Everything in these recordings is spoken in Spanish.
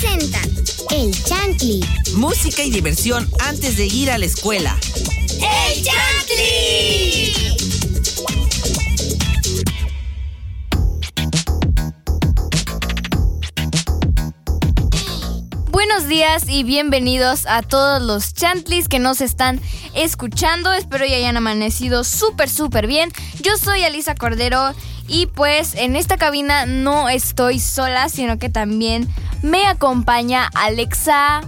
presenta El Chantli. Música y diversión antes de ir a la escuela. ¡El Chantli! Buenos días y bienvenidos a todos los chantlis que nos están escuchando. Espero ya hayan amanecido súper, súper bien. Yo soy Alisa Cordero y pues en esta cabina no estoy sola, sino que también me acompaña Alexa.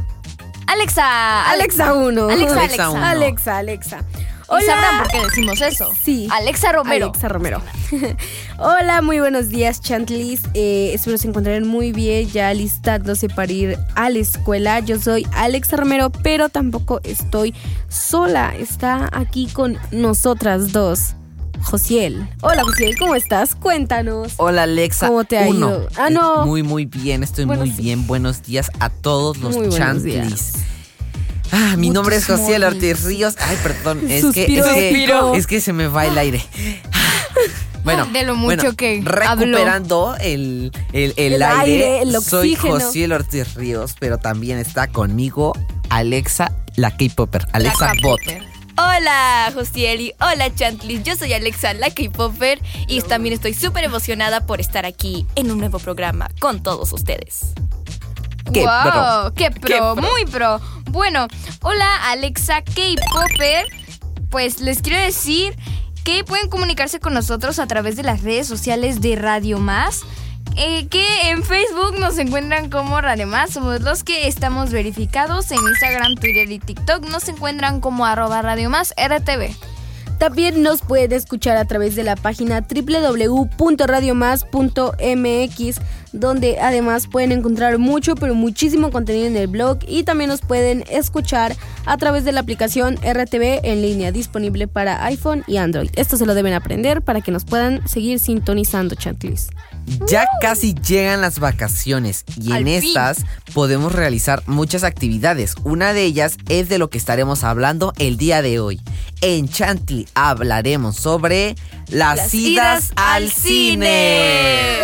Alexa. Alexa 1. Alexa, Alexa Alexa. uno. Alexa, Alexa. ¿Y sabrán por qué decimos eso? Sí. Alexa Romero. Alexa Romero. Hola, muy buenos días, Chantlis. Eh, espero se encuentren muy bien, ya listándose para ir a la escuela. Yo soy Alexa Romero, pero tampoco estoy sola. Está aquí con nosotras dos. Josiel. Hola, Josiel, ¿cómo estás? Cuéntanos. Hola Alexa. ¿Cómo te ha Uno. ido? Ah, no. Muy, muy bien, estoy Bueno, muy sí. bien. Buenos días a todos los Muy chantlis. Ah, mi nombre es moles. Ortiz Ríos. Ay, perdón, es que, es, que, es que se me va el aire. Bueno, De lo mucho bueno, que recuperando el, el, el El aire, aire, el soy. José Ortiz Ríos, pero también está conmigo Alexa, la K-Popper, Alexa Bot. Hola, Josieli. Hola, Chantlis. Yo soy Alexa, la K-Popper. Y también estoy súper emocionada por estar aquí en un nuevo programa con todos ustedes. Qué wow, qué pro, Qué pro. muy pro. Bueno, hola Alexa K-Popper. Pues les quiero decir que pueden comunicarse con nosotros a través de las redes sociales de Radio Más. Eh, que en Facebook nos encuentran como Radio Más, somos los que estamos verificados. En Instagram, Twitter y TikTok nos encuentran como arroba Radio Más RTV. También nos puede escuchar a través de la página www.radiomás.mx, donde además pueden encontrar mucho, pero muchísimo contenido en el blog y también nos pueden escuchar a través de la aplicación RTV en línea disponible para iPhone y Android. Esto se lo deben aprender para que nos puedan seguir sintonizando, Chantlis. Ya casi llegan las vacaciones y en estas podemos realizar muchas actividades. Una de ellas es de lo que estaremos hablando el día de hoy. En Chantilly hablaremos sobre las, Las idas, idas al al cine.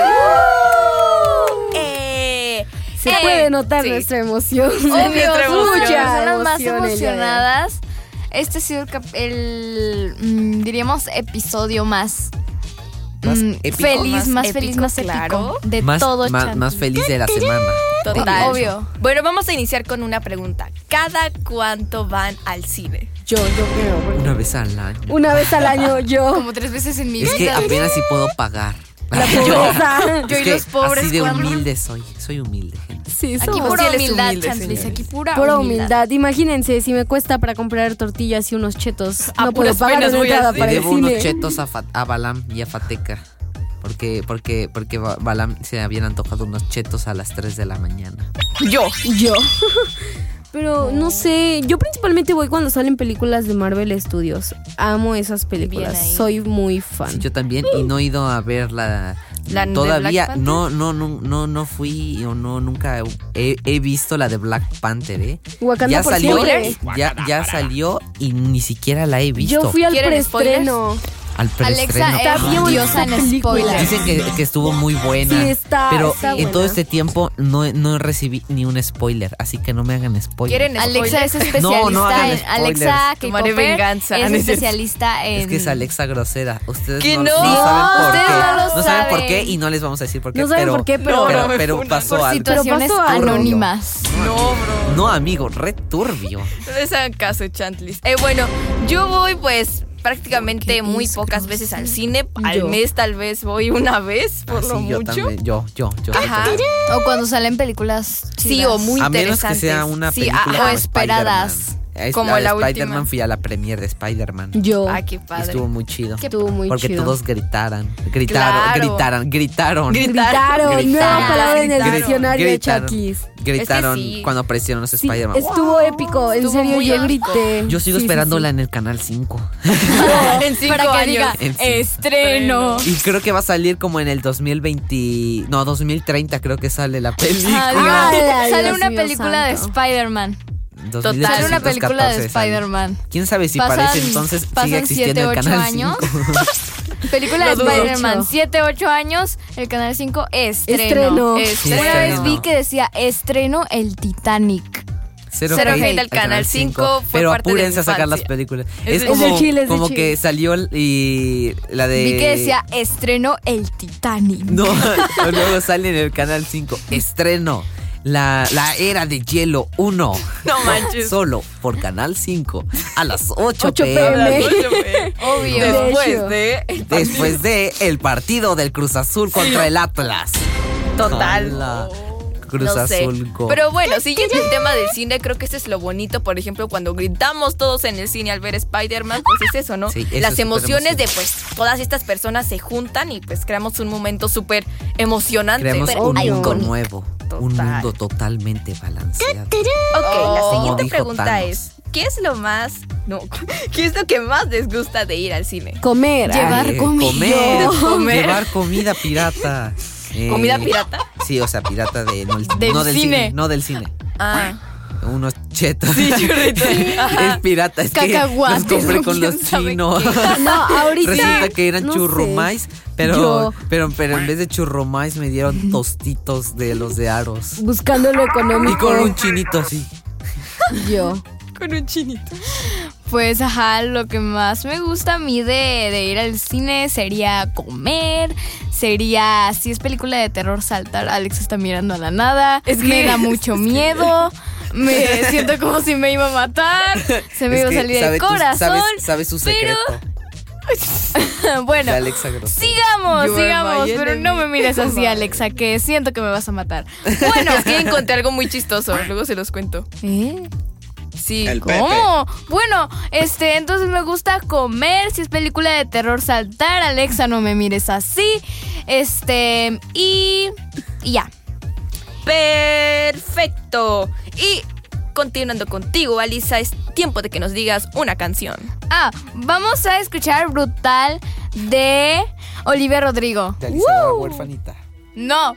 Se ¡Eh! puede notar Sí. nuestra emoción. Obvio, emoción. las personas más emocionadas. Este ha sido el, el, mm, diríamos, episodio más, Más mm, épico. feliz, Más más, épico, feliz, más claro. épico de Más, todo más, más feliz de la semana. Total. Obvio. Bueno, vamos a iniciar con una pregunta. ¿Cada cuánto van al cine? Yo, yo creo. Una vez al año. Una vez al año yo. Como tres veces en mi Es que vida. apenas si puedo pagar. La pobreza. Yo Es y que los pobres, Así de ¿cuándo? humilde soy. Soy humilde, gente. Sí, Aquí somos. pura Sí, él es humildad, humilde. Aquí pura, Pura humildad. Imagínense, si me cuesta para comprar tortillas y unos chetos, A no puedo pagar una entrada para el debo unos cine. chetos a, a Balam y a Fateca. Porque, porque, porque Ba- Balam se habían antojado unos chetos a las 3 de la mañana. Yo. Yo. Pero no sé, yo principalmente voy cuando salen películas de Marvel Studios. Amo esas películas, soy muy fan. Sí, yo también y no he ido a ver la, ¿La de todavía no no no no no fui o no nunca he, he visto la de Black Panther, ¿eh? Wakanda ya por salió, siempre. ya ya salió y ni siquiera la he visto. Yo fui al ¿Quieren preestreno. Al preestreno. Alexa Está es diosa en spoilers. Dicen que, que estuvo muy buena. Sí, está- Pero está en buena. todo este tiempo no, no recibí ni un spoiler, así que no me hagan spoiler. ¿Quieren Alexa es especialista No, no hagan en. Alexa Tomaré K-Popper venganza. es especialista en Es que es Alexa grosera. Ustedes ¿Que no, no? no saben por Ustedes qué. no lo saben por qué y no les vamos a decir por qué. No saben pero, por qué, pero- No, pero, pasó por algo. situaciones Pero pasó algo. anónimas. No, bro. No, amigo, re turbio. No les hagan caso, Chantlis. Eh, bueno, yo voy pues prácticamente muy pocas veces al cine. Al Yo. mes tal vez voy una vez, por Ah, lo sí, yo mucho. también. Yo, yo, yo. Ajá. O cuando salen películas Sí, chidas. o muy A menos que interesantes. sea una Sí, película ajá. como o esperadas. Como de la última. Spider-Man fui a la premiere de Spider-Man. Yo. Ah, qué Y padre. Estuvo muy chido. Estuvo muy Porque chido. todos gritaran. Gritaron, Claro. gritaron, gritaron. Gritaron, nueva Gritaron. palabra en el Gritaron. diccionario de Gritaron. Chakis. Gritaron Es que sí. cuando aparecieron los Sí, Spider-Man. estuvo épico, en Estuvo serio muy yo grité. Yo sigo Sí, esperándola sí. en el canal 5. en cinco Para que diga En cinco. estreno. Y creo que va a salir como en el 2020. No, 2030 creo que sale la película. Ah, sale Dios una película de. Spider-Man. 2014 Sale una película de. Spider-Man. ¿Quién sabe si Pasan- para ese entonces sigue pasan existiendo siete, el ocho canal años. 5? película de Lo. Spider-Man 7, 8 años, el canal 5 estreno. Estreno. Estreno. Una vez vi que decía estreno el Titanic. Cero, Cero hate hate al Canal 5 fue Pero parte de apúrense mi a sacar las películas. Es Es, de- como, Es de Chile, es de como que salió y la de... Vi que decía estreno el Titanic. No, luego sale en el Canal 5. Estreno. La, la era de hielo 1. No manches. Solo por Canal 5 a las 8, 8 pm. PM. Obvio. De Después de. Después de el partido del Cruz Azul contra el Atlas. Total. Cruz No sé. Azul. go. Pero bueno, siguiendo el tema del cine, creo que este es lo bonito, por ejemplo, cuando gritamos todos en el cine al ver Spider-Man, pues es eso, ¿no? Sí, eso Las emociones de pues todas estas personas se juntan y pues creamos un momento súper emocionante. Creamos pero un mundo icónico. Un mundo totalmente balanceado. Ok, la Como siguiente pregunta Thanos. es, ¿qué es lo más no, qué es lo que más les gusta de ir al cine? Comer. Llevar Eh, comida. Comer. Comer. Llevar comida pirata. Eh, ¿Comida pirata? Sí, o sea, pirata de, no, el- Del no del cine. cine. No del cine. Ah, Unos chetos. churritos. es pirata. Es que los compré con ¿Quién los chinos. No, ahorita. Resulta que eran no churrumais, pero, Yo. pero, pero en vez de churrumais me dieron tostitos de los de aros. Buscando lo Y económico. con un chinito así. Yo. Con un chinito. Pues ajá, lo que más me gusta a mí de, de ir al cine sería comer, sería, si es película de terror, saltar. Alex está mirando a la nada, Es me que- da mucho miedo, me siento como si me iba a matar, se me Es iba a salir sabe el tu- corazón. sabes, sabes su pero- secreto. bueno, de Alexa sigamos, sigamos, pero enemy. no me mires así, Alexa, que siento que me vas a matar. Bueno, es que encontré algo muy chistoso, luego se los cuento. ¿Eh? Sí. ¿Cómo? Bueno, este, entonces me gusta comer. Si es película de terror, saltar. Alexa, no me mires así. Este, y. y ya. Perfecto. Y continuando contigo, Alisa, es tiempo de que nos digas una canción. Ah, vamos a escuchar Brutal de Olivia Rodrigo. De la huerfanita. No.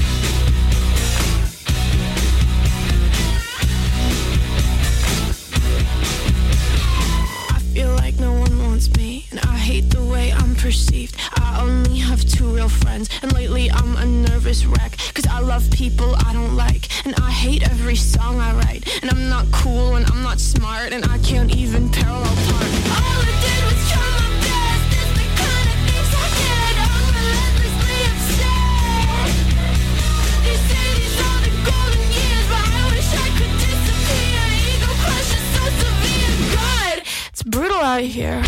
like no one wants me, and I hate the way I'm perceived. I only have two real friends, and lately I'm a nervous wreck. Cause I love people I don't like, and I hate every song I write. And I'm not cool, and I'm not smart, and I can't even parallel park. All I did it's brutal out here.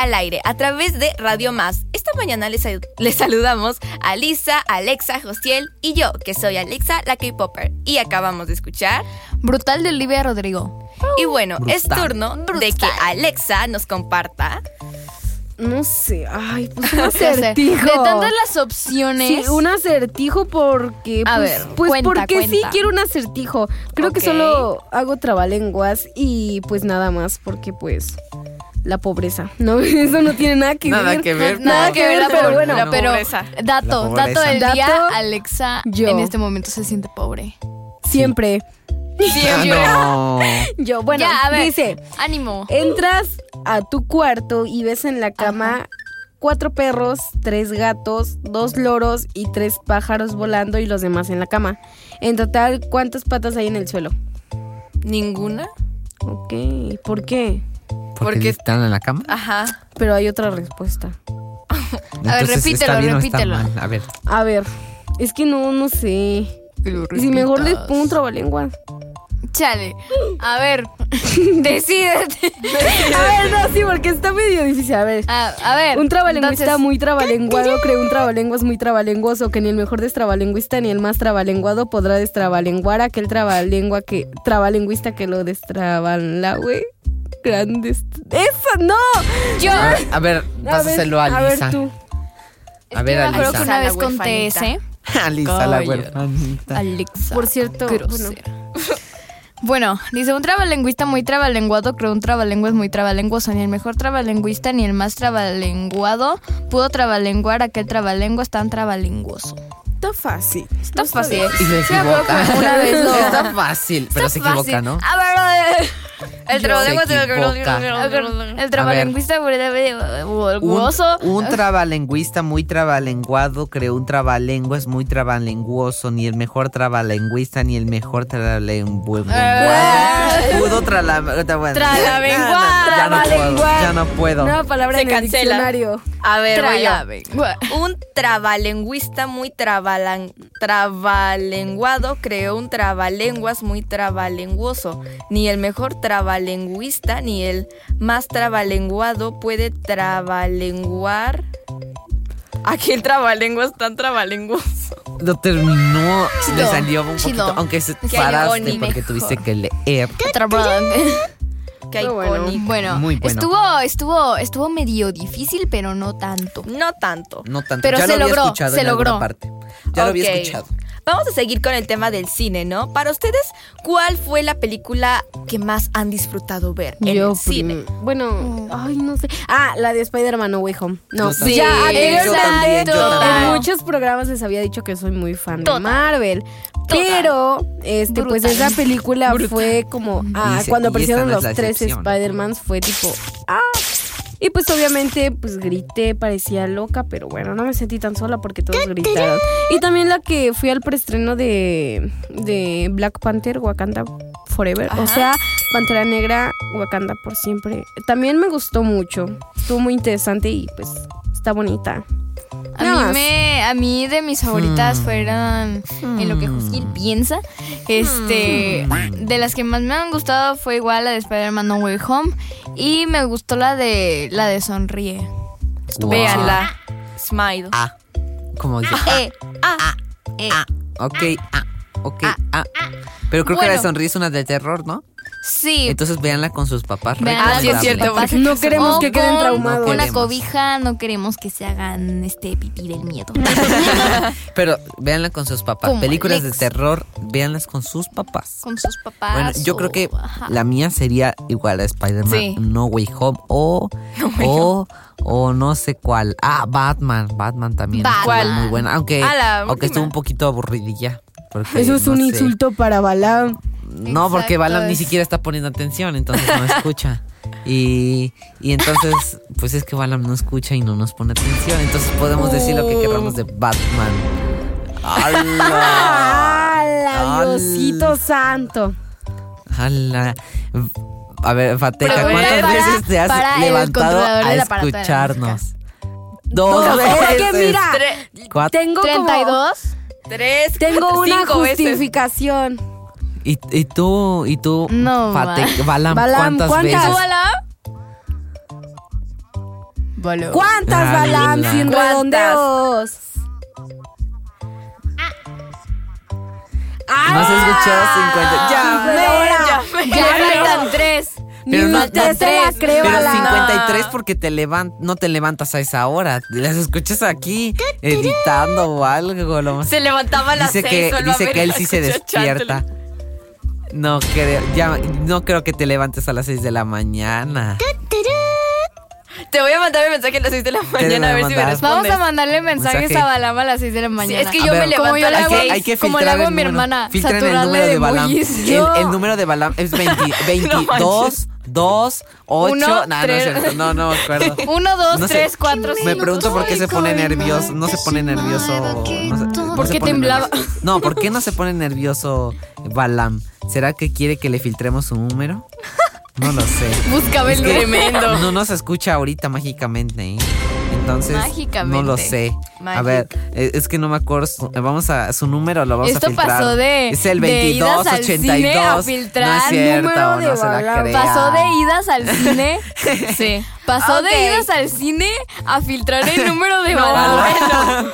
Está al aire a través de Radio Más. Esta mañana les, les saludamos a Lisa, Alexa, Josiel y yo, que soy Alexa, la K-Popper. Y acabamos de escuchar. Brutal de Olivia Rodrigo. Y bueno, es Brutal. turno de que Alexa nos comparta no sé. Ay, pues un acertijo. De tantas las opciones. Sí, un acertijo porque. A pues, ver, pues cuenta, porque sí quiero un acertijo. Creo que solo hago trabalenguas y pues nada más porque pues la pobreza. No, eso no tiene nada que Nada ver. que ver. Nada que ver, pero bueno. la pero pobreza. dato, La pobreza. dato del día, Dato, Alexa yo. en este momento se siente pobre. Siempre. Ah, no. Yo, bueno, ya, a ver. dice, Ánimo. entras a tu cuarto y ves en la cama cuatro perros, tres gatos, dos loros y tres pájaros volando y los demás en la cama. En total, ¿cuántas patas hay en el suelo? ¿Ninguna? Ok, ¿por qué? Porque Porque- están en la cama. Ajá. Pero hay otra respuesta. Entonces, repítelo, ¿está bien o está repítelo. mal? A ver. A ver, es que no, no sé. Si mejor les pongo un trabalenguas. Chale. A ver, decídete. A ver, no, sí, porque está medio difícil. A ver. A, a ver. Un trabalenguista entonces, muy trabalenguado creó un trabalenguas muy trabalenguoso, que ni el mejor destrabalenguista ni el más trabalenguado podrá destrabalenguar a aquel trabalengua que trabalengüista que lo destrabalengüe. Grandes. ¡Eso no! Yo. A ver, a ver, pásaselo a, a ver Lisa. tú. A ver, me acuerdo que Alisa. una La vez conté ese. A Lisa, la huerfanita. Alexa. Por cierto. Bueno, dice un trabalengüista muy trabalenguado creó un trabalenguas muy trabalenguoso. Ni el mejor trabalengüista ni el más trabalenguado pudo trabalenguar a aquel trabalenguas tan trabalenguoso. Está fácil. Está fácil. Y se equivoca. una vez Está fácil, pero se equivoca, fácil. ¿no? A ver, a ver. El. El trabalenguista Un, hueso. un trabalengüista muy trabalenguado creó un trabalenguas muy trabalenguoso. Ni el mejor trabalengüista ni el mejor trabalenguado pudo Trabalenguar. ya no puedo. Nueva palabra Se en el diccionario. A ver. Un trabalengüista muy trabalan- trabalenguado creó un trabalenguas muy trabalenguoso. Ni el mejor trabalenguista ni el más trabalenguado puede trabalenguar. Aquel trabalenguas tan trabalenguoso. Lo terminó, Chido, le salió un chido. poquito, aunque se paraste porque tuviste que leer. Qué Pero bueno. icónico. Bueno, Muy bueno. estuvo, estuvo, estuvo medio difícil, pero no tanto. No tanto. No tanto. Pero ya se lo había logró, escuchado se en logró. parte. Ya lo había escuchado. Vamos a seguir con el tema del cine, ¿no? Para ustedes, ¿cuál fue la película que más han disfrutado ver en Yo el cine? prim- Bueno, ay, no sé. Ah, la de Spider-Man No Way Home. No, ya Sí, anteriormente yo también, yo también. en muchos programas les había dicho que soy muy fan Total. de Marvel. Pero, este, pues esa película fue como, ah, cuando aparecieron no los tres. Spider-Mans fue tipo, ah. Y pues obviamente, pues grité, parecía loca, pero bueno, no me sentí tan sola porque todos gritaron. Y también la que fui al preestreno de, de Black Panther, Wakanda Forever. O sea, Pantera Negra, Wakanda por siempre. También me gustó mucho. Estuvo muy interesante y pues está bonita. A Nada mí, me, a mí de mis favoritas Hmm. fueron en lo que Jusil piensa. Este, Hmm. de las que más me han gustado fue igual la de Spider-Man No Way Home y me gustó la de la de Sonríe. Wow. Véanla. Smile. Ah. Como dice. Eh, ah, eh. Ok, ah. Ok, ah. Pero creo que la de sonrisa es una de terror, ¿no? Sí. Entonces véanla con sus papás. Ah, sí, es con cierto, porque No queremos que queden con traumados. Una queremos. cobija, no queremos que se hagan este pipí del miedo. Pero véanla con sus papás. Como Películas Alex. de terror, véanlas con sus papás. con sus papás. Bueno, yo o- creo que ajá. la mía sería igual a Spider-Man Sí. No Way Home o, o, o no sé cuál. Ah, Batman. Batman también Batman. muy buena. Aunque, aunque estuvo un poquito aburridilla. Porque, Eso es no un sé. insulto para Balam. No, porque Balam ni siquiera está poniendo atención, entonces no escucha. Y, y entonces, pues es que Balam no escucha y no nos pone atención. Entonces podemos decir lo que queramos de Batman. ¡Hala! ¡Hala, Al- Diosito santo! ¡Hala! A ver, Fateca, ¿cuántas para- veces te has para levantado a escucharnos? Dos veces. es que mira, Cuatro. tengo como... 32. Tres, Tengo cuatro, una cinco veces. justificación. Y, y tú, y tú, No, Balam, Balam, ¿cuántas, ¿cuántas? veces? Hola. ¿Cuántas, Ah, Balam? la- Sin ¿Cuántas? redondeos. No se escuchó 50. Ya, Ya faltan tres. Pero no, no- se la cree, pero Bala. 53 porque te levan, no te levantas a esa hora. Las escuchas aquí editando o algo. lo más- Se levantaba a las dice seis que, dice que él sí se despierta. No creo, ya, no creo que te levantes a las 6 de la mañana. Te voy a mandar un mensaje a las 6 de la mañana a ver si me respondes. Vamos a mandarle mensajes Mensaje. a Balama a las 6 de la mañana. es que A yo ver, me levanto como yo a las hago, Hay que, como le hago a mi hermana, Filtren el número de Balam. El, el número de Balam es 20, 22, 2, 8. Uno, no, no, es cierto, no, no me acuerdo. 1, 2, No sé. 3, 4, 5. Me pregunto por qué se pone nervioso. No se pone nervioso. No no ¿Por se qué temblaba? nervioso. No, ¿por qué no se pone nervioso Balam? ¿Será que quiere que le filtremos su número? No lo sé. Buscaba el tremendo. No nos escucha ahorita mágicamente. ¿eh? Entonces, Mágicamente. no lo sé. A Mágico. ver, eh, es que no me acuerdo. su- Vamos a su número, lo vamos Esto a filtrar. pasó de- Es el de idas al 2282. cine a no es cierto, de no se la crean. Pasó de idas al cine. sí. Pasó Ok. de idas al cine a filtrar el número de No,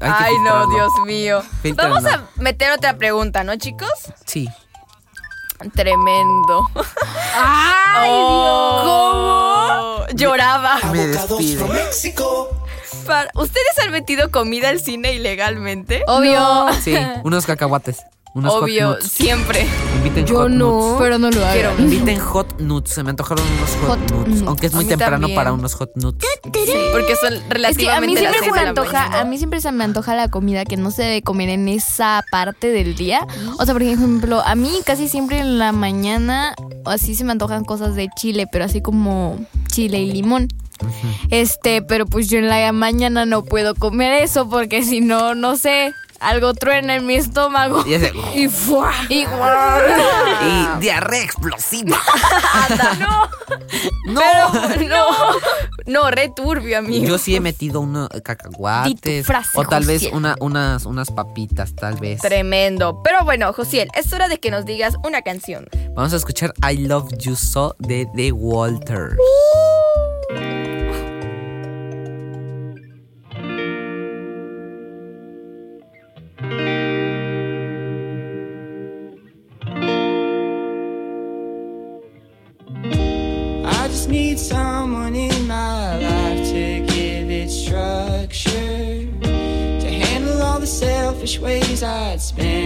Ay, no. Dios mío. Filtrenlo. Vamos a meter otra pregunta, ¿no, chicos? Sí. Tremendo. ¡Ay, ¿Cómo? Lloraba. Me despide. Para- ¿Ustedes han metido comida al cine ilegalmente? Obvio. Sí, unos cacahuates. Unos hot Obvio, nuts. siempre. Inviten Yo hot no. nuts. Pero no lo Quiero hagan. Inviten hot nuts. Se me antojaron unos hot, Hot nuts. nuts. Aunque es muy temprano también. para unos hot nuts. Porque son Es que a relativamente mí siempre se me la antoja, mañana. a mí siempre se me antoja la comida que no se debe comer en esa parte del día. O sea, por ejemplo, a mí casi siempre en la mañana o así se me antojan cosas de chile, pero así como chile y limón. Este, pero pues yo en la mañana no puedo comer eso porque si no, no sé, algo truena en mi estómago. Y ese- Y ¡fua! Y Y diarrea explosiva. no, No. no, no, re turbio, amigo. Yo sí he metido unos Di cacahuates. frase, o tal vez una, unas, unas papitas, tal vez. Tremendo. Pero bueno, Josiel, es hora de que nos digas una canción. Vamos a escuchar I Love You So de The Walters. I selfish ways I'd spend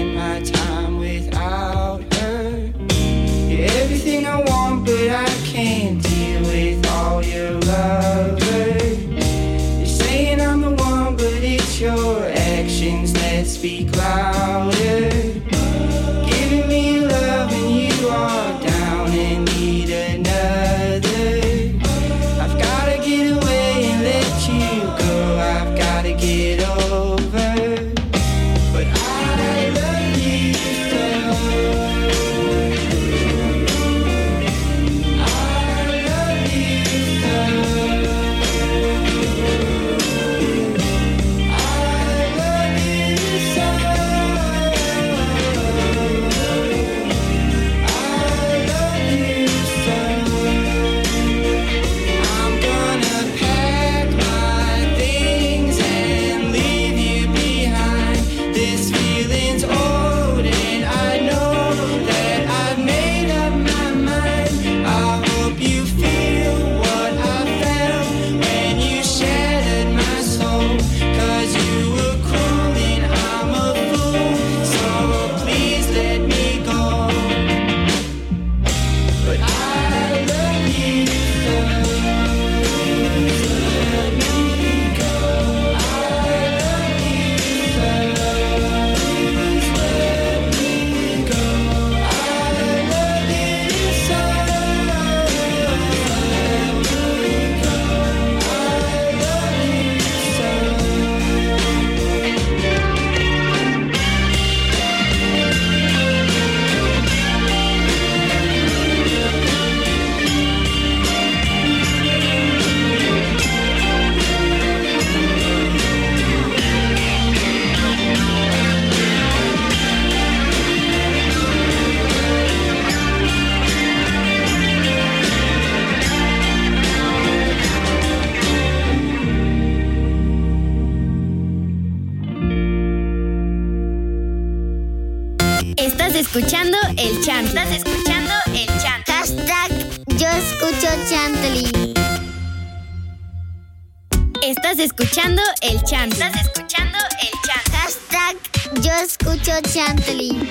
Chantley. Estás escuchando el Chantley. Hashtag yo escucho Chantley.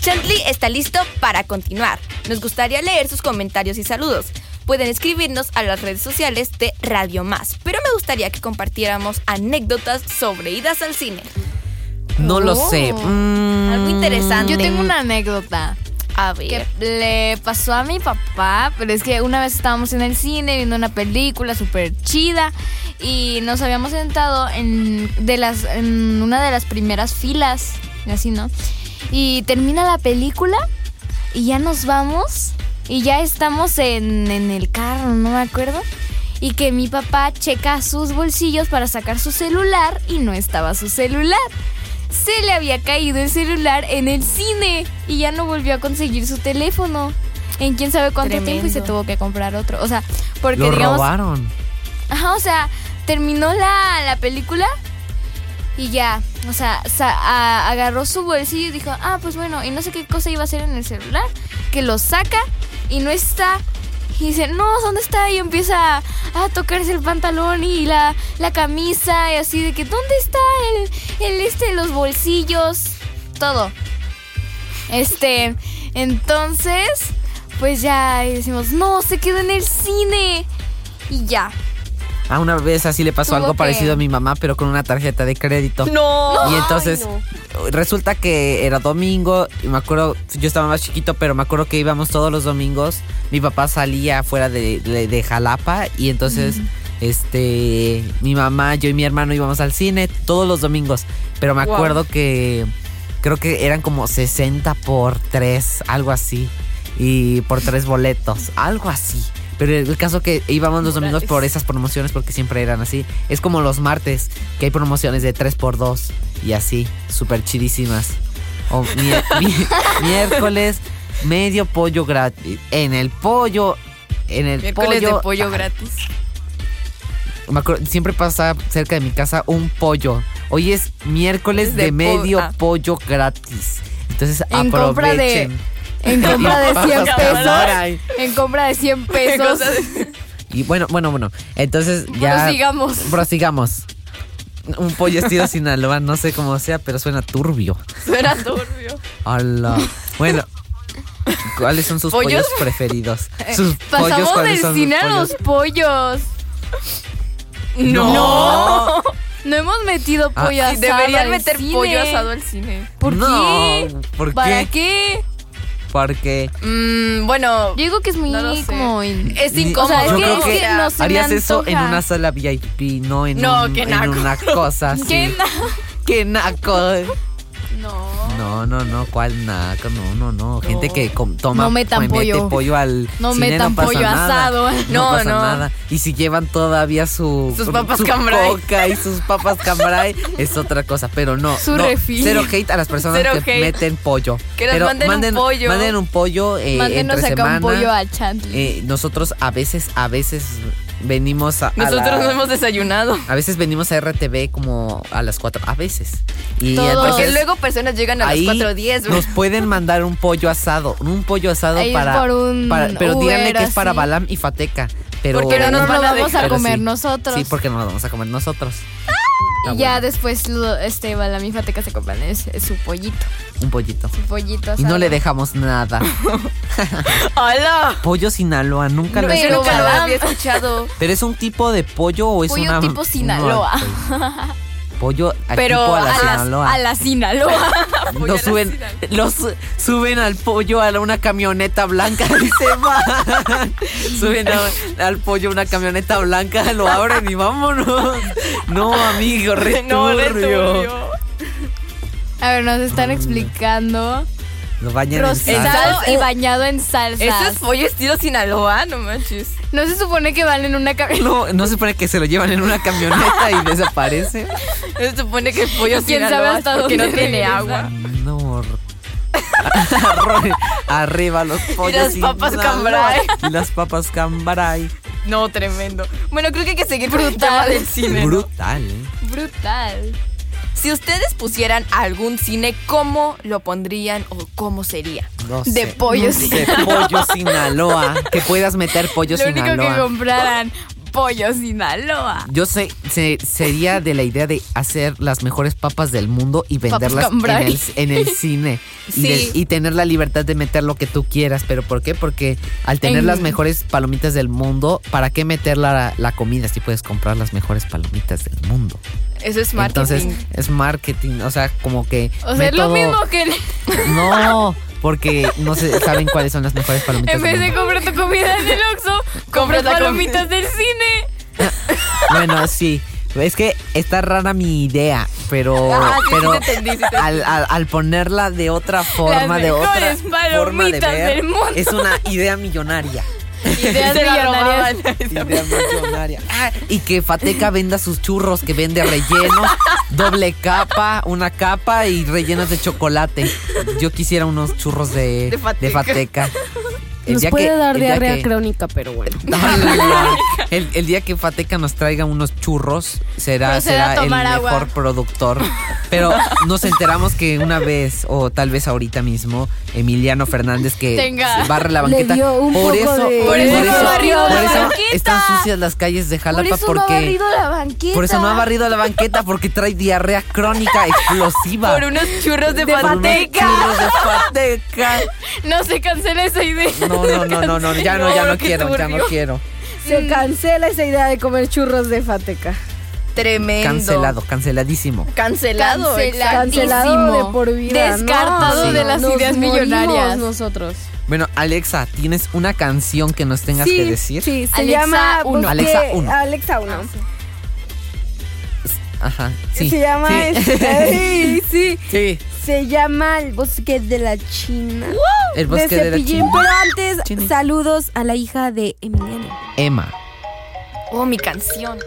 Chantley está listo para continuar. Nos gustaría leer sus comentarios y saludos. Pueden escribirnos a las redes sociales de Radio Más, pero me gustaría que compartiéramos anécdotas sobre idas al cine. No lo Oh. sé. Mm, Algo interesante. Yo tengo una anécdota A que ver. le pasó a mi papá, pero es que una vez estábamos en el cine viendo una película súper chida y nos habíamos sentado en, de las, en una de las primeras filas, así, ¿no? Y termina la película y ya nos vamos y ya estamos en, en el carro, no me acuerdo. Y que mi papá checa sus bolsillos para sacar su celular y no estaba su celular. Se le había caído el celular en el cine y ya no volvió a conseguir su teléfono. En quién sabe cuánto Tremendo. tiempo y se tuvo que comprar otro. O sea, porque Lo digamos. robaron. Ajá, o sea, terminó la, la película y ya, o sea, sa- a- agarró su bolsillo y dijo, ah, pues bueno, y no sé qué cosa iba a hacer en el celular, que lo saca y no está. Y dice, no, ¿dónde está? Y empieza a tocarse el pantalón y la, la camisa y así de que, ¿dónde está el, el este, los bolsillos? Todo. Este, entonces, pues ya decimos, no, se quedó en el cine. Y ya, A una vez así le pasó algo que- parecido a mi mamá, pero con una tarjeta de crédito. No. Y entonces resulta que era domingo y me acuerdo, yo estaba más chiquito, pero me acuerdo que íbamos todos los domingos. Mi papá salía fuera de, de- de Jalapa y entonces este mi mamá, yo y mi hermano íbamos al cine todos los domingos. Pero me Wow. acuerdo que creo que eran como 60 por 3, algo así. Y por tres boletos, algo así. Pero el caso que íbamos los domingos por esas promociones porque siempre eran así. Es como los martes, que hay promociones de 3 por 2 y así, súper chidísimas. O miércoles, medio pollo gratis. En el pollo, en el Miércoles pollo. de pollo gratis. me acuerdo, siempre pasa cerca de mi casa un pollo. Hoy es miércoles Es de, po- medio ah. pollo gratis. Entonces En compra de- aprovechen. En compra de 100 pesos. En compra de 100 pesos. Y bueno, bueno, bueno. Entonces ya. Prosigamos. Prosigamos. Un pollo estilo Sinaloa, no sé cómo sea, pero suena turbio. Suena turbio. Hola. Bueno. ¿Cuáles son sus ¿Pollos? pollos preferidos? Sus Pasamos ¿cuáles del cine a los pollos. No. No hemos metido Ah, pollo asado. deberían al meter cine. pollo asado al cine. ¿Por No, qué? ¿por ¿Para qué? qué? Porque Mm, bueno, Yo digo que es muy No como. in- es incómodo. O sea, es Yo que- creo es que que no se me harías eso en una sala VIP, no en, No, un- qué en una cosa así. ¿Qué na- ¡Qué naco! No. No, no, no, ¿cuál naco? No, no, no. Gente que toma No metan que mete pollo. pollo al No cine, metan no pasa pollo nada. asado. No, No, pasa nada. Y si llevan todavía su Sus papas su cambray. coca y sus papas cambray es otra cosa, pero no. Su refil. Cero hate a las personas Cero que hate. meten pollo. Que nos Pero manden un pollo. Manden un pollo eh, Mándenos entre acá semana. un pollo al Chantley. Eh, nosotros a veces, a veces venimos a, a nosotros la- no hemos desayunado. a veces venimos a RTV como a las 4, a veces. Y Todos. Porque luego personas llegan a las 4.10. bro. nos pueden mandar un pollo asado, un pollo asado Ahí para, por un para- pero Uber, díganle que es para así. Balam y Fateca, pero Porque no nos nos a vamos a comer sí. nosotros. Sí, porque no lo vamos a comer nosotros. Y Está ya bueno. después lo, este, la mi fateca se compran es, es su pollito. un pollito. Su pollito Y no asado. le dejamos nada. ¡Hola! Pollo Sinaloa, nunca lo No, nunca lo escuchado. había escuchado. Pero es un tipo de pollo o es Pollo una tipo Sinaloa. no, pollo a Pero tipo a la a Sinaloa. A la Sinaloa. Lo suben, los suben al pollo a una camioneta blanca y se van. suben a- al pollo a una camioneta blanca, lo abren y vámonos. No, amigo, re No, re turbio. turbio. A ver, nos están explicando. Lo bañan en salsa. Y bañado en salsa. ¿Ese es pollo estilo Sinaloa? No manches. No se supone que van en una cabeza. No, no se supone que se lo llevan en una camioneta y desaparece. Se supone que el pollo ¿Quién sabe Sinaloa hasta es porque no dónde tiene regresa? agua. No. Arriba los pollos. las papas cambray. Y las papas cambray. No, tremendo. Bueno, creo que hay que seguir por el tema del cine. ¿no? Brutal, ¿eh? Brutal. Si ustedes pusieran algún cine, ¿cómo lo pondrían o cómo sería? No De sé. pollo, De pollo Sinaloa. Que puedas meter pollo Lo único que Sinaloa. compraran, pollo Sinaloa. Yo sé, se- sería de la idea de hacer las mejores papas del mundo y venderlas en el, en el cine. Y, de- Sí. y tener la libertad de meter lo que tú quieras. ¿Pero por qué? Porque al tener En- las mejores palomitas del mundo, ¿para qué meter la, la comida si puedes comprar las mejores palomitas del mundo? Eso es marketing. Entonces es marketing, o sea, como que... O sea, es lo mismo que No, porque no se saben cuáles son las mejores palomitas en vez de comprar tu comida en el Oxxo, compras palomitas del cine. Bueno, sí. Es que está rara mi idea, pero, Ah, sí, sí pero te entendí, sí te al, al- al ponerla de otra forma, de otra forma de ver, del mundo. es una idea millonaria. Ideas millonarias. robaban. Idea millonaria. Ah, y que Fateca venda sus churros, que vende rellenos, doble capa, una capa y rellenos de chocolate. Yo quisiera unos churros de, De Fateca. de Fateca. El Nos día puede que- dar diarrea que- crónica, pero bueno. el, el día que Fateca nos traiga unos churros será, será el agua. mejor productor. Pero nos enteramos que una vez, o tal vez ahorita mismo, Emiliano Fernández que Tenga. barre la Le banqueta. dio un por poco eso, de- por Por eso, por eso están sucias las calles de Por Jalapa eso no ha porque barrido la banqueta. por eso no ha barrido la banqueta porque trae diarrea crónica explosiva. Por unos churros de, Por unos pateca. churros de Fateca. No se cancela esa idea. No, no, no, no, no, ya no, ya no qué quiero, ya no quiero. Se cancela esa idea de comer churros de Fateca. Tremendo. Cancelado, canceladísimo. Cancelado. Cancela- Cancelado de por vida. Descartado ¿no? de las Nos ideas millonarias. nosotros. Bueno, Alexa, ¿tienes una canción que nos tengas sí, que decir? Sí, se Alexa llama uno. Bosque- Alexa uno. Alexa 1. Ajá, sí. Se llama sí. este- sí. Sí, Se llama El Bosque de la China. el bosque de de, la. China. Pero antes, saludos a la hija de Emiliano. Emma. Oh, mi canción.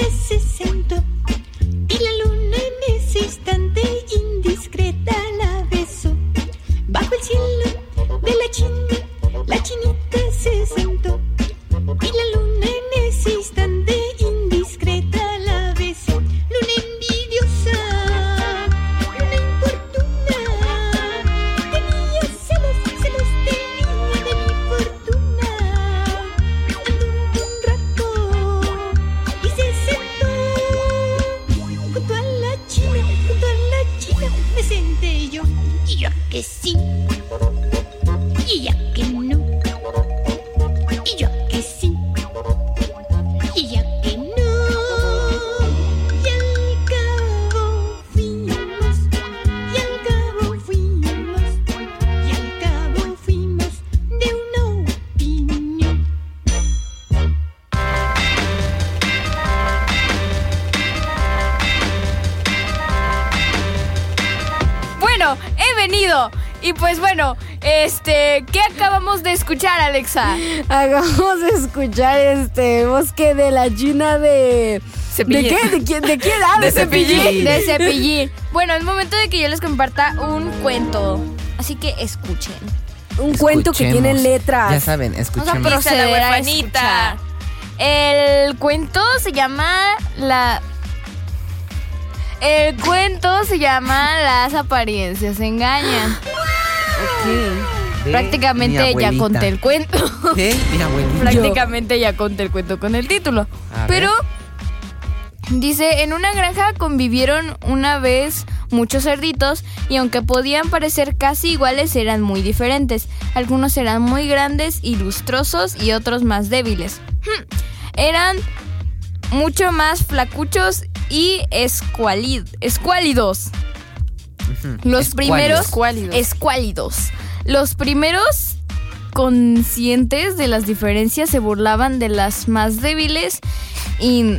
Chinita se Alexa? Hagamos escuchar este Bosque de la China de. Cepillín. ¿De qué? ¿De quién? ¿De quién? Ah, De Cepillín. De cepillín. Bueno, es momento de que yo les comparta un cuento. Así que escuchen. Un cuento que tiene Escuchemos. letras. Ya saben, Vamos a escuchemos. proceder a escuchar. El cuento se llama la... El cuento se llama Las apariencias engañan. De Prácticamente mi ya conté el cuento. ¿Qué? Mi abuelita. Prácticamente ya conté el cuento con el título. A Pero dice, en una granja convivieron una vez muchos cerditos y aunque podían parecer casi iguales eran muy diferentes. Algunos eran muy grandes y lustrosos y otros más débiles. Hmm. Eran mucho más flacuchos y escualid- escuálidos. Los Escuálidos. primeros Escuálidos. escuálidos. Los primeros conscientes de las diferencias se burlaban de las más débiles y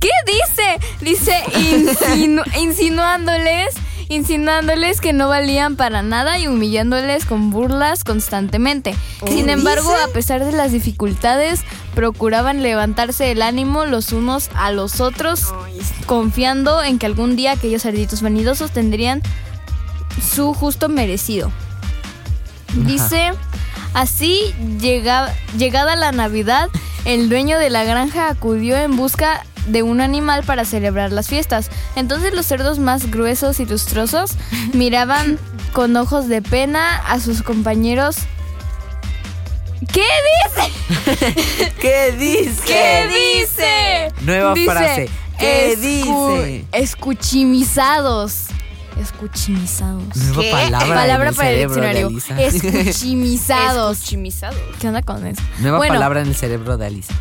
¿Qué dice? Dice insinu- insinuándoles insinuándoles que no valían para nada y humillándoles con burlas constantemente. Sin embargo, a pesar de las dificultades, procuraban levantarse el ánimo los unos a los otros, confiando en que algún día aquellos cerditos vanidosos tendrían su justo merecido. Dice, así llega- llegada la Navidad, el dueño de la granja acudió en busca de un animal para celebrar las fiestas. Entonces los cerdos más gruesos y lustrosos miraban con ojos de pena a sus compañeros. ¿Qué dice? ¿Qué dice? ¿Qué dice? Nueva Dice, frase. ¿Qué escu- dice? Escuchimizados. Escuchimizados. Nueva ¿Qué? palabra. Para el diccionario. Escuchimizados. Escuchimizados. ¿Qué onda con eso? Nueva Bueno, palabra en el cerebro de Alisa.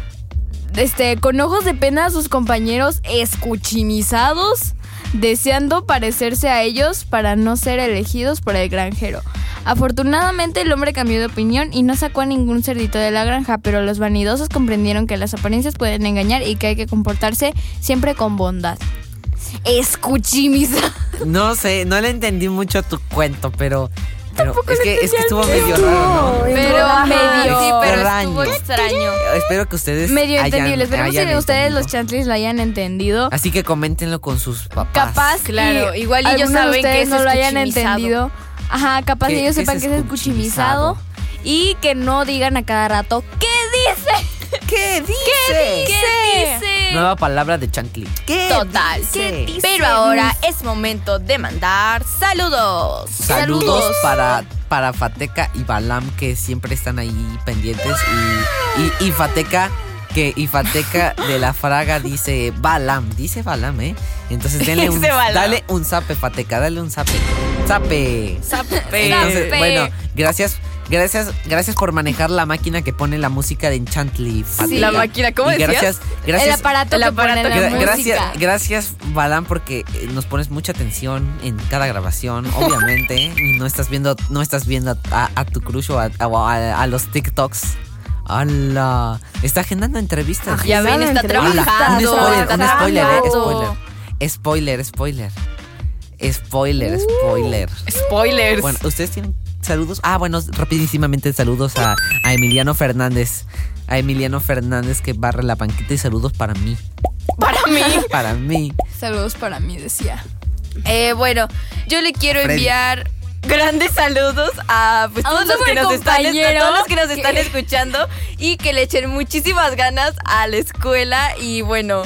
este, con ojos de pena a sus compañeros escuchimizados, deseando parecerse a ellos para no ser elegidos por el granjero. Afortunadamente el hombre cambió de opinión y no sacó a ningún cerdito de la granja, pero los vanidosos comprendieron que las apariencias pueden engañar y que hay que comportarse siempre con bondad. Escuchimizados. No sé, no le entendí mucho a tu cuento, pero. pero es, que, es que estuvo medio raro, ¿no? Pero Ajá. medio. Sí, pero Extraño. estuvo extraño. Espero que ustedes. Medio hayan- entendible. Esperemos hayan que ustedes, entendido. los chantlis, lo hayan entendido. Así que coméntenlo con sus papás. capaz Claro, y igual ellos saben que ustedes es no lo hayan entendido. Ajá, capaz ¿Qué- ellos qué es sepan que es escuchimizado y que no digan a cada rato ¿Qué dice? ¿Qué dice? ¿Qué dice? Nueva palabra de Chancli. ¿Qué Total. dice? Pero ahora es momento de mandar saludos. Saludos para, para Fateca y Balam que siempre están ahí pendientes. Y, y, y Fateca, que y Fateca de la Fraga dice Balam, dice Balam, ¿eh? Entonces denle un, Dice Balam. dale un zape, Fateca, dale un zape. Zape. Zape. Entonces, Zape. bueno, gracias. Gracias, gracias por manejar la máquina que pone la música de Enchantly. Fateca. La máquina, ¿cómo decías? gracias, el gracias, aparato el que aparato. pone la Gra- música. gracias, gracias, Balam, porque eh, nos pones mucha atención en cada grabación, obviamente. y no estás viendo, no estás viendo a, a tu crush o a, a- a los TikToks. ¡Hala! Está agendando entrevistas. Ya ven, está trabajando. Un spoiler, un spoiler, eh, spoiler. Spoiler, spoiler. Spoiler, spoiler. Spoilers. Bueno, ustedes tienen saludos. Ah, bueno, rapidísimamente saludos a, a Emiliano Fernández. A Emiliano Fernández que barre la banquita y saludos para mí. para mí. Para mí. Saludos para mí, decía. Eh, bueno, yo le quiero Freddy. enviar grandes saludos a, pues, A todos, los que nos están, a supercompañero todos los que nos están que- escuchando y que le echen muchísimas ganas a la escuela y bueno,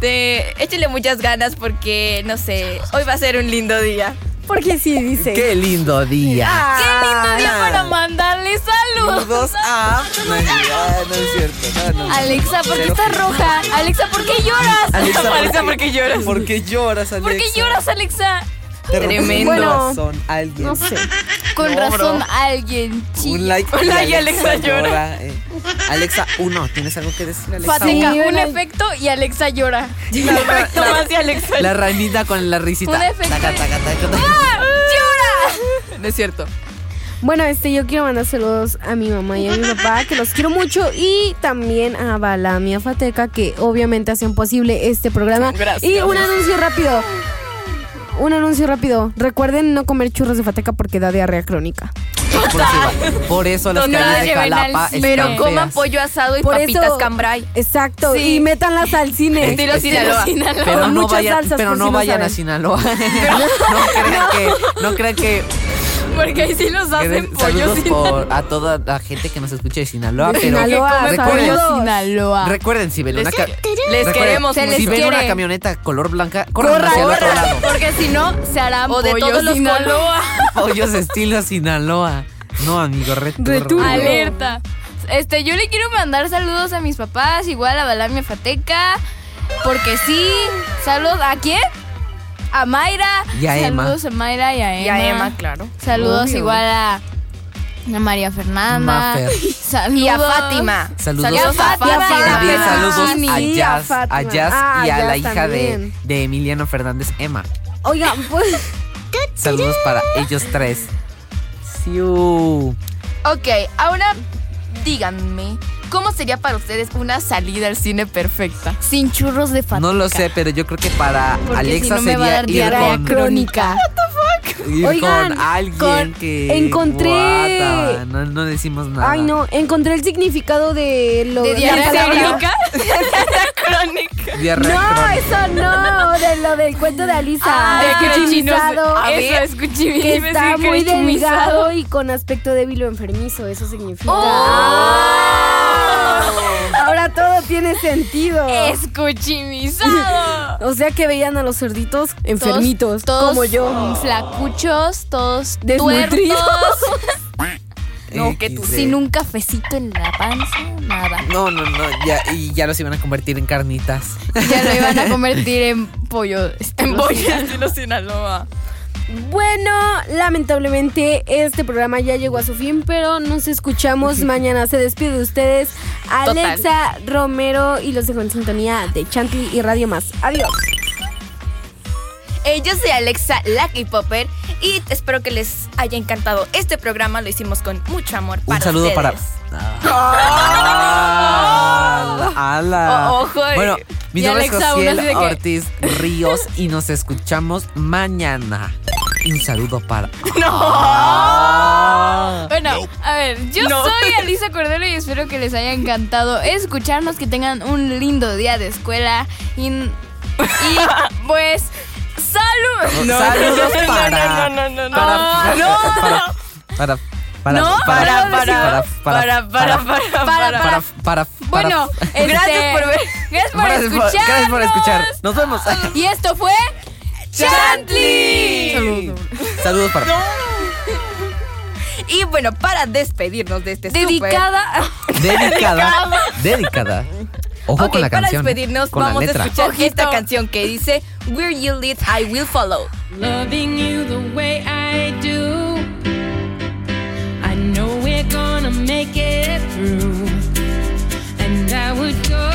te, échenle muchas ganas porque, no sé, hoy va a ser un lindo día. Porque sí, dice. ¡Qué lindo día! ¡Qué lindo día para mandarle saludos! Saludos a. No es, ah, no es cierto. no, no. Alexa, ¿por qué estás roja? Alexa, ¿por qué lloras? Alexa, Alexa, ¿por qué lloras? ¿Por qué lloras, Alexa? ¿Por qué lloras, Alexa? Te Tremendo. corazón alguien. No sé. Con No, razón bro. alguien chilla. Un like. Un y like y Alexa llora. eh. Alexa, uno. ¿Tienes algo que decir, Alexa? Fateca, Sí, un efecto y Alexa llora. Perfecto, más de Alexa. La ranita con la risita. Un efecto. Taca, taca, taca, taca. No es cierto. Bueno, este, yo quiero mandar saludos a mi mamá y a mi papá, que los quiero mucho, y también a Balam y a Fateca, que obviamente hacen posible este programa. Gracias. Y un anuncio rápido. Un anuncio rápido. Recuerden no comer churros de Fateca porque da diarrea crónica. Por eso, por eso las calles de Jalapa están Pero coman feas. pollo asado y Por papitas eso- cambray. Exacto. Sí. Y métanlas al cine. Estilo Sinaloa. Pero Con no muchas vayan, salsas, pero por no si no vayan a saben. Sinaloa. no crean que, no crean que Porque ahí sí los hacen Gracias- pollos Saludos sin por a toda la gente que nos escucha de Sinaloa. De pero Sinaloa, recuerden, saludos. Sinaloa. recuerden, si ven Les, una, ca- les recuerden, queremos se mucho. si ven una camioneta color blanca, corran Corran, hacia el otro corran. lado. Porque si no, se harán O de pollos todos los Sinaloa. Pollos estilo Sinaloa. No, amigo, returno. Returno. Alerta. Este, yo le quiero mandar saludos a mis papás, igual a Balamia Fateca, porque sí. Saludos a quién? A Mayra. Y a Emma. Saludos a Mayra y a Emma. Y a Emma, claro. Saludos Obvio. igual a, a María Fernanda. Mafer. Saludos. Y a Fátima. Saludos. Saludos a Y a Fátima. También Ah, saludos a y a Jazz, a. Jazz Ah, y a la Jazz hija de, de Emiliano Fernández, Emma. Oigan, pues. Saludos para ellos tres. Siu. Ok, ahora díganme, ¿cómo sería para ustedes una salida al cine perfecta? Sin churros de Fátima. No lo sé, pero yo creo que para Porque Alexa si no me va a sería dar ir diarrea con, Crónica. ir Oigan, con alguien con- que encontré- guata, no, no decimos nada. Ay, no, encontré el significado de lo ¿De diarrea palabra- Crónica. Diarrea No, crónica. eso no, de lo del cuento de Alisa. Ah, es que a está que muy delgado y con aspecto débil o enfermizo, eso significa. Ahora todo tiene sentido. Es cuchimizado. O sea que veían a los cerditos enfermitos, Todos- como yo. Flacuchos, todos Desnutridos. No, que tú. Sin un cafecito en la panza, nada. No, no, no, ya, y ya los iban a convertir en carnitas. Ya lo iban a convertir en pollo. En pollo estilo Sinaloa. Bueno, lamentablemente este programa ya llegó a su fin, pero nos escuchamos mañana. Se despide de ustedes Alexa Romero y los dejo en sintonía de Chanti y Radio Más. Adiós. Eh, yo soy Alexa, la K-Popper, y espero que les haya encantado este programa. Lo hicimos con mucho amor para Un saludo ustedes. para. Ala. O- ojo, eh. Bueno, mi Y nombre Alexa, es Josiel de que- Ortiz Ríos y nos escuchamos mañana. Un saludo para. Bueno, a ver, yo No. soy Alisa Cordero y espero que les haya encantado escucharnos, que tengan un lindo día de escuela y, y pues salud. Saludos no, no, para. no, no, no, no. Para. Ah, Para. Para. Para. No, Para, para, para, para, para, para, para. para, para, Bueno, este, Gracias por ver. Gracias por Gracias por- escuchar. gracias por escuchar. Nos vemos. Y esto fue Chantley. Saludos para. Y bueno, para despedirnos de este dedicada. Dedicada. Dedicada. Ojo Ok, con la para canción. despedirnos con vamos la a escuchar Ojito. esta canción que dice Where you lead, I will follow. Loving you the way I do. I know we're gonna make it through. And I would go